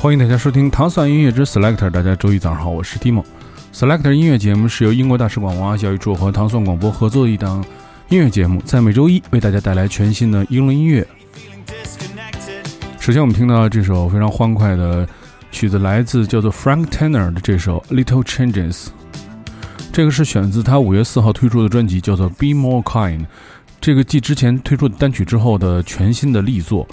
欢迎大家收听糖蒜音乐之 Selector。大家周一早上好，我是 Timo。Selector 音乐节目是由英国大使馆文化教育处和糖蒜广播合作的一档音乐节目，在每周一为大家带来全新的英伦音乐。首先，我们听到这首非常欢快的曲子，来自叫做 Frank Tanner 的这首 Little Changes。这个是选自他五月四号推出的专辑，叫做 Be More Kind。这个继之前推出的单曲之后的全新的力作。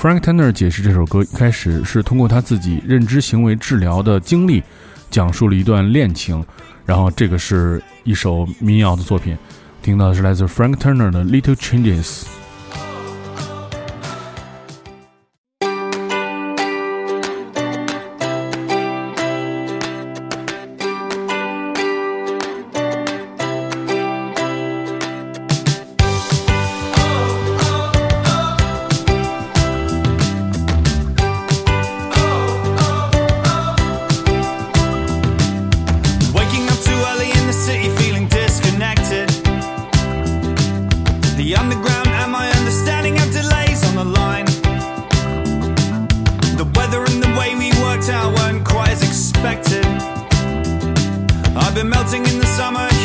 Frank Turner 解释这首歌一开始是通过他自己认知行为治疗的经历，讲述了一段恋情，然后这个是一首民谣的作品，听到的是来自 Frank Turner 的 Little Changes。city feeling disconnected. The underground and my understanding have delays on the line. The weather and the way we worked out weren't quite as expected. I've been melting in the summer.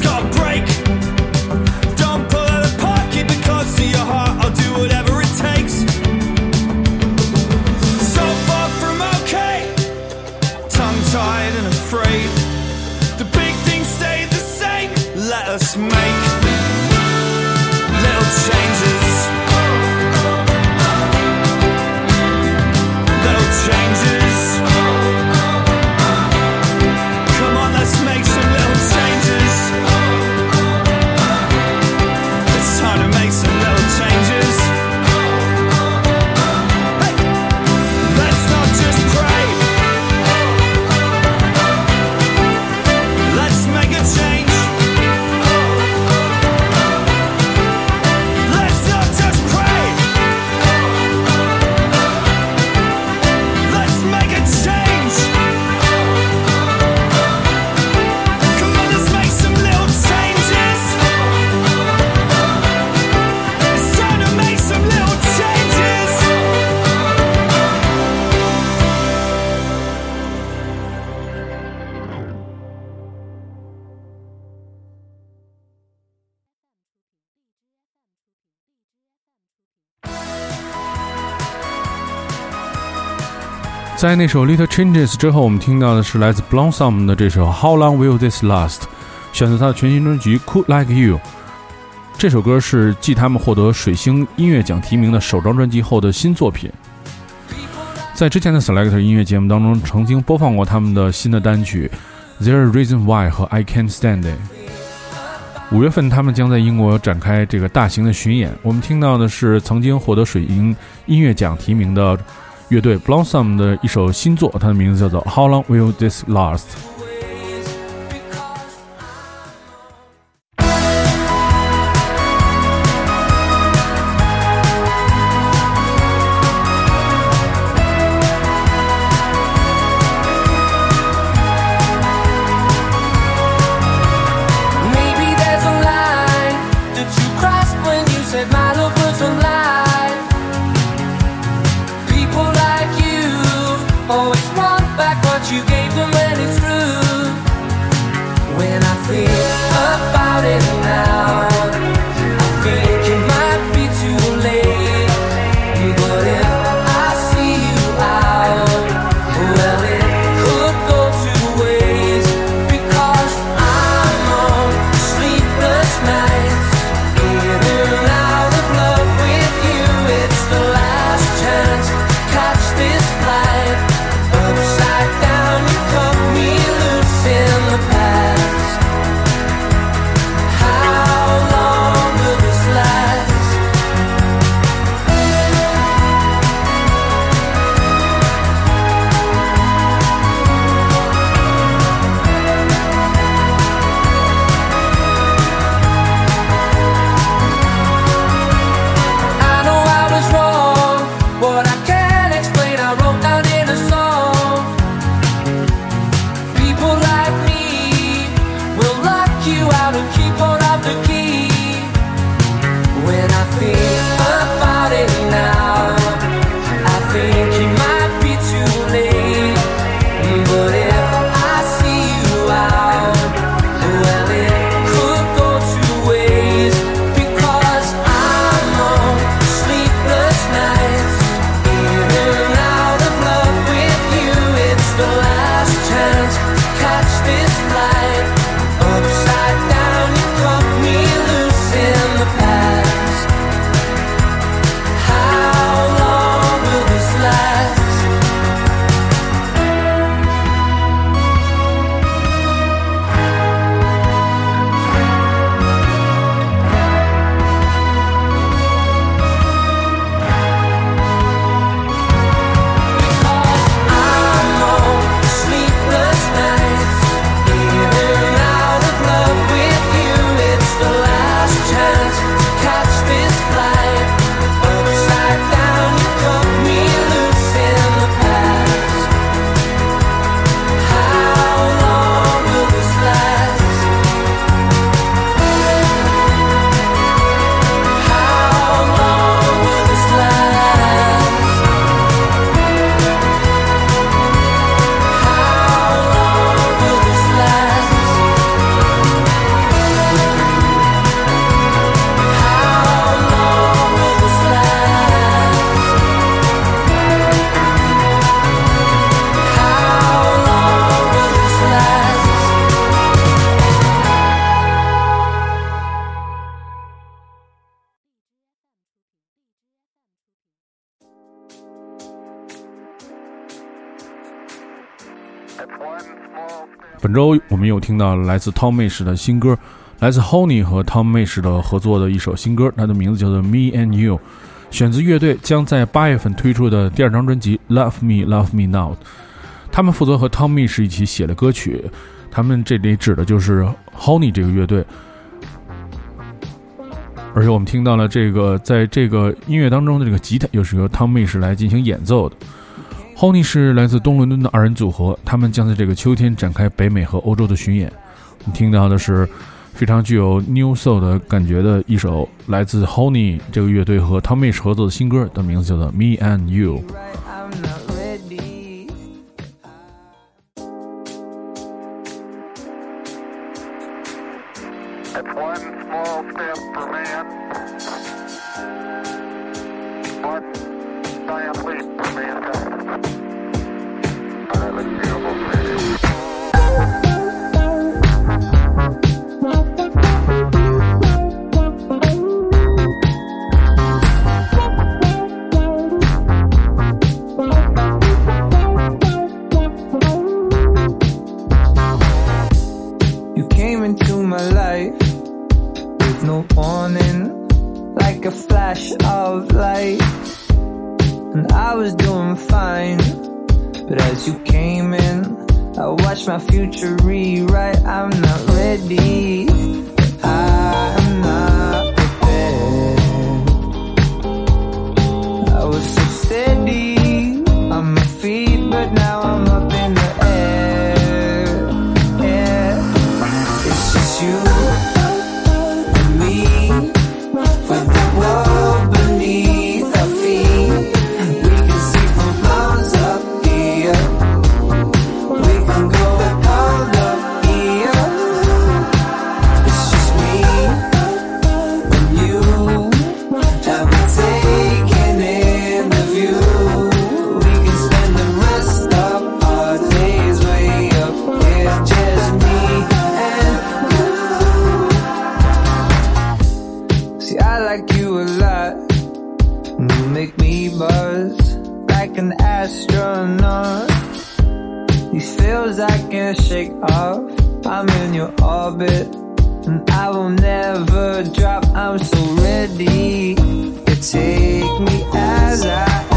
gotta break. 在那首《Little Changes》之后，我们听到的是来自 Blossom 的这首《How Long Will This Last》。选择他的全新专辑《Cool Like You》。这首歌是继他们获得水星音乐奖提名的首张专辑后的新作品。在之前的 Selector 音乐节目当中，曾经播放过他们的新的单曲《There's a Reason Why》和《I Can't Stand It》。五月份，他们将在英国展开这个大型的巡演。我们听到的是曾经获得水星音乐奖提名的乐队 Blossom 的一首新作，它的名字叫做《How Long Will This Last》。本周我们又听到了来自 Tom Mish 的新歌，来自 Honey 和 Tom Mish 的合作的一首新歌，它的名字叫做《Me and You》，选自乐队将在八月份推出的第二张专辑《Love Me Love Me Now》。他们负责和 Tom Mish 一起写的歌曲，他们这里指的就是 Honey 这个乐队。而且我们听到了这个，在这个音乐当中的这个吉他又是由 Tom Mish 来进行演奏的。Honey 是来自东伦敦的二人组合，他们将在这个秋天展开北美和欧洲的巡演。你听到的是非常具有 New Soul 的感觉的一首来自 Honey 这个乐队和 Tom Mish 合作的新歌，的名字叫做《Me and You》。One leap. unobtainable friend. I can't shake off. I'm in your orbit, and I will never drop. I'm so ready to take me as I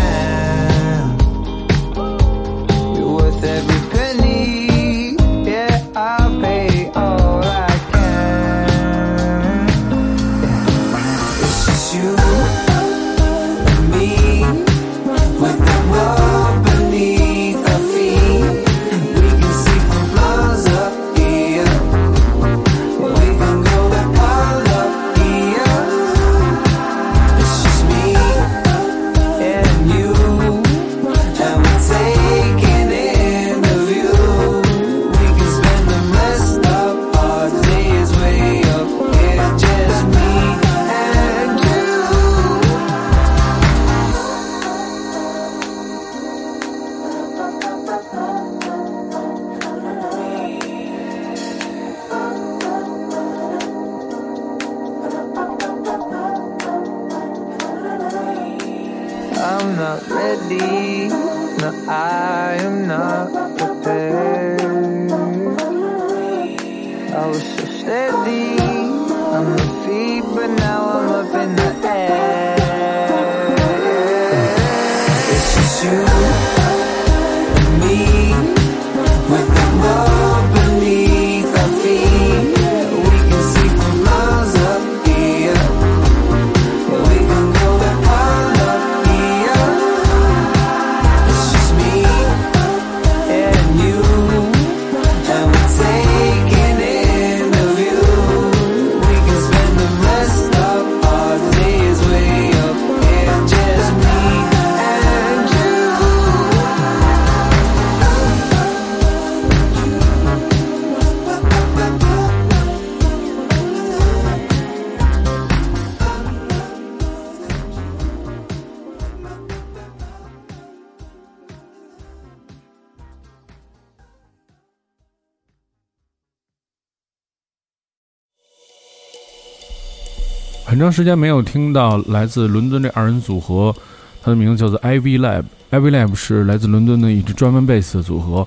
长时间没有听到来自伦敦这二人组合，他的名字叫做 Ivy Lab。Ivy Lab 是来自伦敦的一支专门贝斯的组合。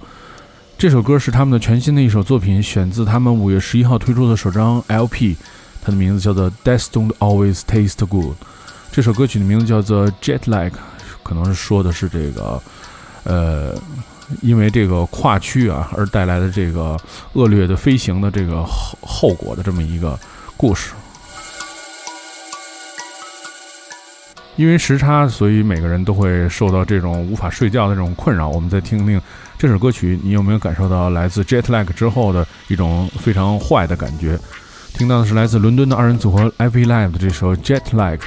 这首歌是他们的全新的一首作品，选自他们五月十一号推出的首张 LP，它的名字叫做《Death Don't Always Taste Good》。这首歌曲的名字叫做《Jet Lag》，可能是说的是这个，呃，因为这个跨区啊而带来的这个恶劣的飞行的这个后后果的这么一个故事。因为时差，所以每个人都会受到这种无法睡觉的这种困扰。我们再听听这首歌曲，你有没有感受到来自 Jet Lag 之后的一种非常坏的感觉？听到的是来自伦敦的二人组合 Ivy Lab 的这首 Jet Lag。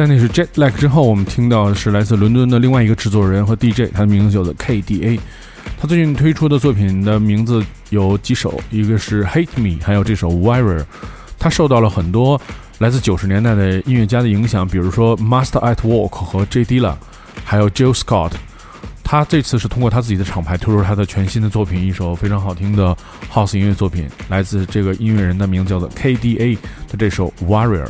在那是 Jet Lag 之后，我们听到的是来自伦敦的另外一个制作人和 DJ，他的名字叫做 KDA。他最近推出的作品的名字有几首，一个是 Hate Me，还有这首 Warrior。他受到了很多来自九十年代的音乐家的影响，比如说 Master at Work 和 J Dilla，还有 Jill Scott。他这次是通过他自己的厂牌推出他的全新的作品，一首非常好听的 House 音乐作品，来自这个音乐人的名字叫做 KDA 的这首 Warrior。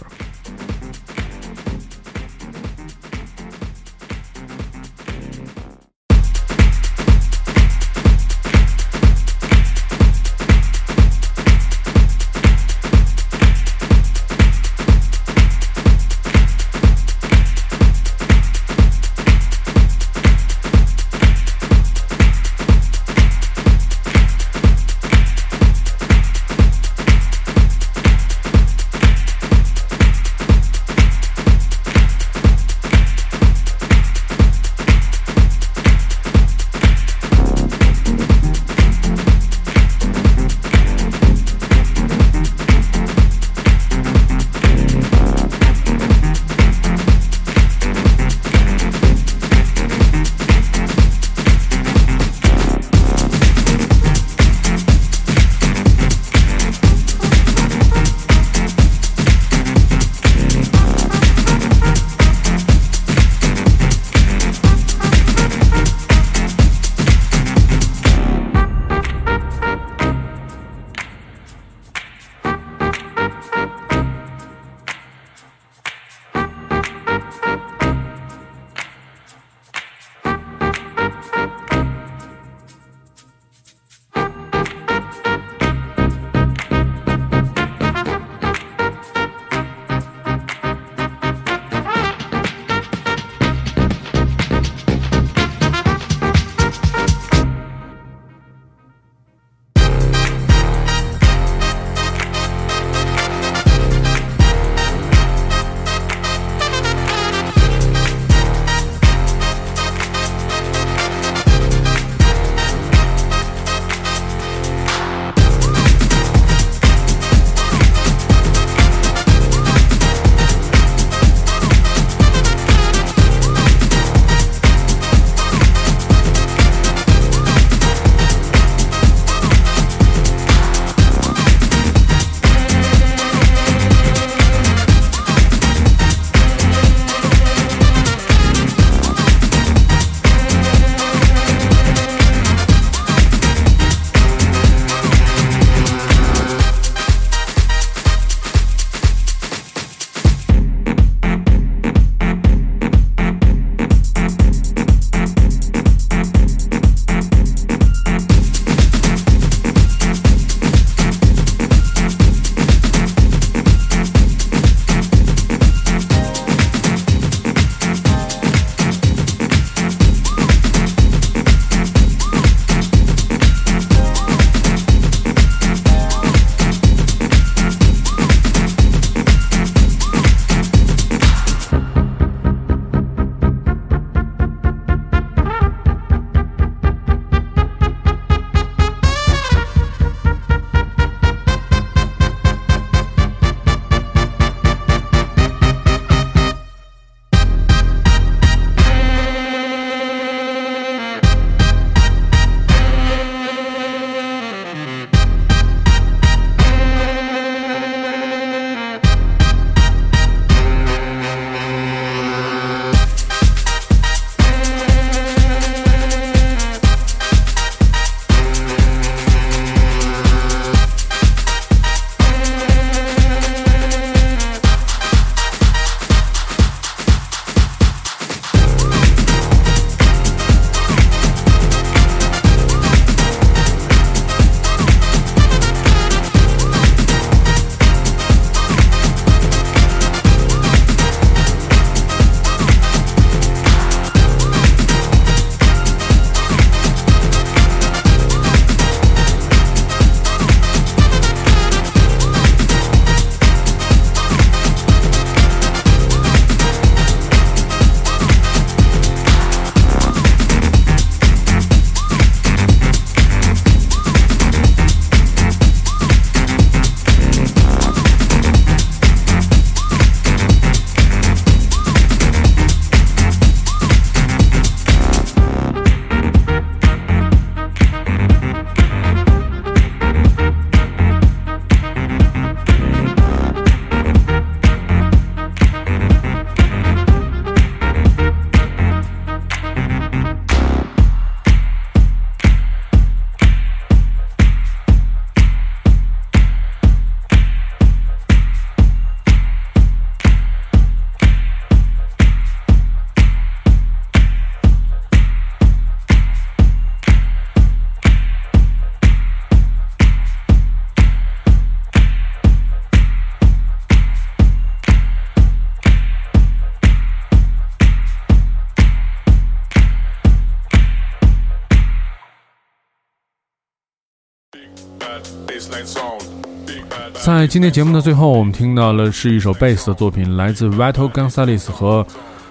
在今天节目的最后，我们听到了是一首贝斯的作品，来自 Vito Gonzalez 和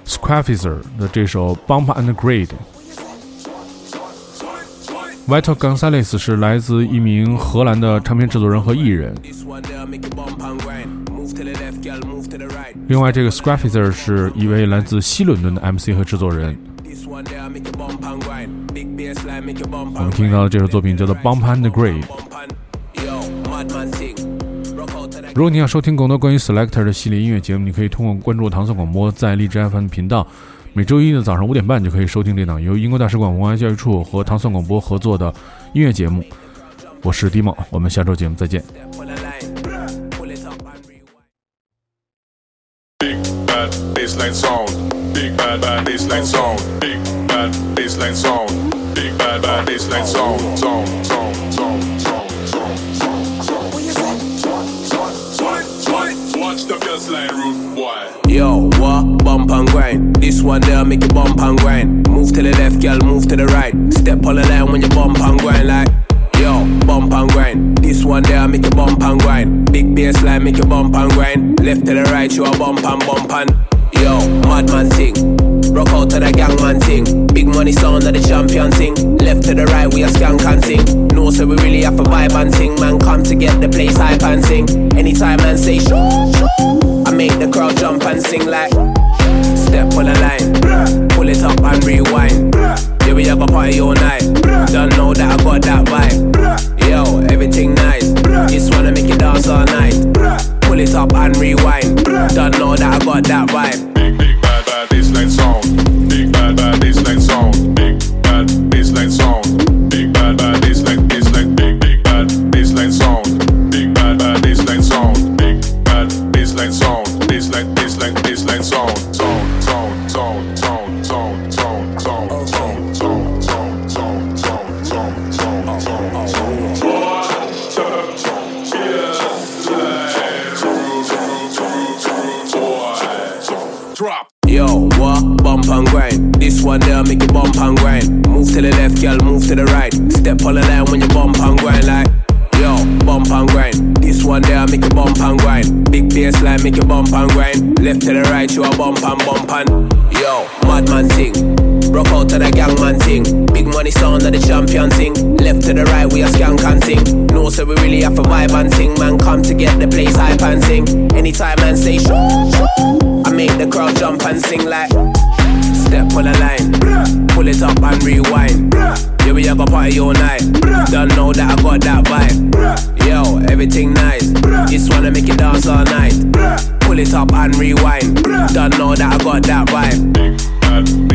Squafizer 的这首 Bump and Grade。Vito Gonzalez 是来自一名荷兰的唱片制作人和艺人。另外，这个 Squafizer 是一位来自西伦敦的 MC 和制作人。我们听到的这首作品叫做 Bump and Grade。如果你想收听更多关于 Selector 的系列音乐节目，你可以通过关注唐宋广播在荔枝 FM 频道。每周一的早上五点半就可以收听这档由英国大使馆文化教育处和唐宋广播合作的音乐节目。我是 Dimo，我们下周节目再见。Yo, what? Bump and grind. This one there make you bump and grind. Move to the left, girl, move to the right. Step on the line when you bump and grind like. Yo, bump and grind. This one there make you bump and grind. Big bass line make you bump and grind. Left to the right, you a bump and bump and. Yo, madman ting. Rock out to the gangman ting. Big money sound of the champion ting. Left to the right, we a skank and ting. No, so we really have a vibe and ting. Man, come to get the place hype and ting. Anytime man say shoo, shoo. I make the crowd jump and sing like. Step on the line, pull it up There make you bump and grind. Big bass line make you bump and grind. Left to the right, you a bump and bump and. Yo, madman ting. Rock out to the gangman ting. Big money sound of the champion ting. Left to the right, we a skank and ting. No, so we really have a vibe and ting. Man, come to get the place hype and ting. Anytime man say shoo, shoo. I make the crowd jump and sing like. Step on the line, pull it up and rewind. Yeah, we have a party all night. Don't know that I got that vibe. Yo, everything nice. Just wanna make you dance all night. Pull it up and rewind. Don't know that I got that vibe.